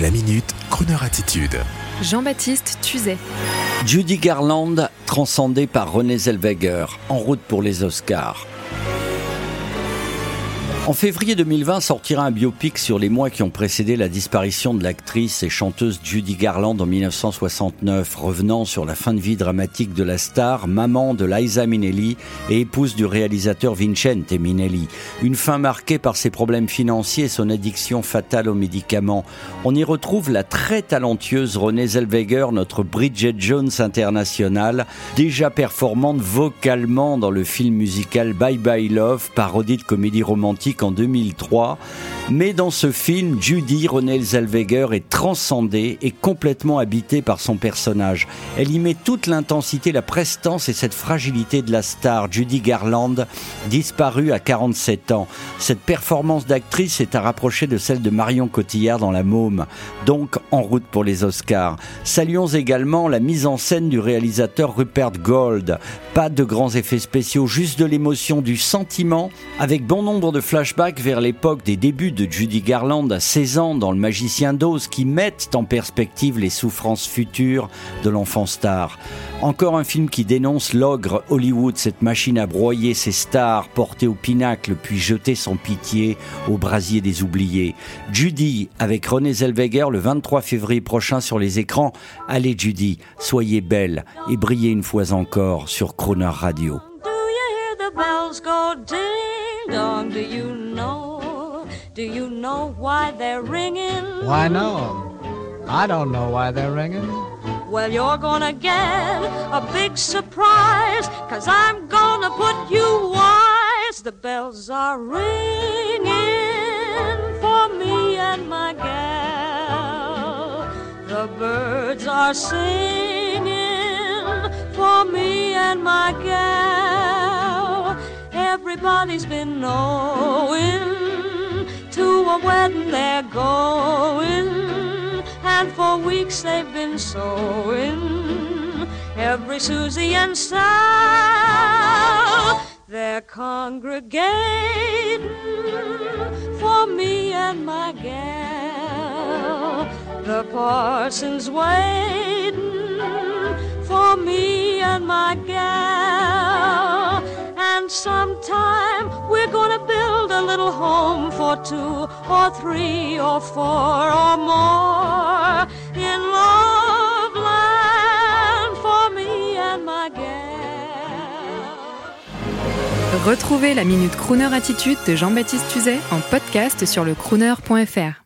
La minute, Kroneur attitude. Jean-Baptiste Tuzet. Judy Garland, transcendée par René Zellweger, en route pour les Oscars. En février 2020 sortira un biopic sur les mois qui ont précédé la disparition de l'actrice et chanteuse Judy Garland en 1969, revenant sur la fin de vie dramatique de la star, maman de Liza Minnelli et épouse du réalisateur Vincente Minnelli. Une fin marquée par ses problèmes financiers et son addiction fatale aux médicaments. On y retrouve la très talentueuse Renée Zellweger, notre Bridget Jones internationale, déjà performante vocalement dans le film musical Bye Bye Love, parodie de comédie romantique en 2003. Mais dans ce film, Judy Renée Zellweger est transcendée et complètement habitée par son personnage. Elle y met toute l'intensité, la prestance et cette fragilité de la star, Judy Garland, disparue à 47 ans. Cette performance d'actrice est à rapprocher de celle de Marion Cotillard dans La Môme, donc en route pour les Oscars. Saluons également la mise en scène du réalisateur Rupert Gold. Pas de grands effets spéciaux, juste de l'émotion, du sentiment, avec bon nombre de flashs flashback vers l'époque des débuts de Judy Garland à 16 ans dans Le Magicien d'Oz qui mettent en perspective les souffrances futures de l'enfant star. Encore un film qui dénonce l'ogre Hollywood, cette machine à broyer ses stars, portée au pinacle puis jeter son pitié au brasier des oubliés. Judy avec René Zellweger le 23 février prochain sur les écrans. Allez Judy, soyez belle et brillez une fois encore sur Croner Radio. Dong, do you know? Do you know why they're ringing? Why, no. I don't know why they're ringing. Well, you're gonna get a big surprise, cause I'm gonna put you wise. The bells are ringing for me and my gal. The birds are singing for me and my gal. Everybody's been knowing to a wedding they're going, and for weeks they've been sewing. Every Susie and Sal, they're congregating for me and my gal. The parson's waiting for me and my gal sometime we're gonna build a little home for two or three or four or more in love land for me and my. Retrouvez la Minute Crooner Attitude de Jean-Baptiste Tuzet en podcast sur le crooner.fr.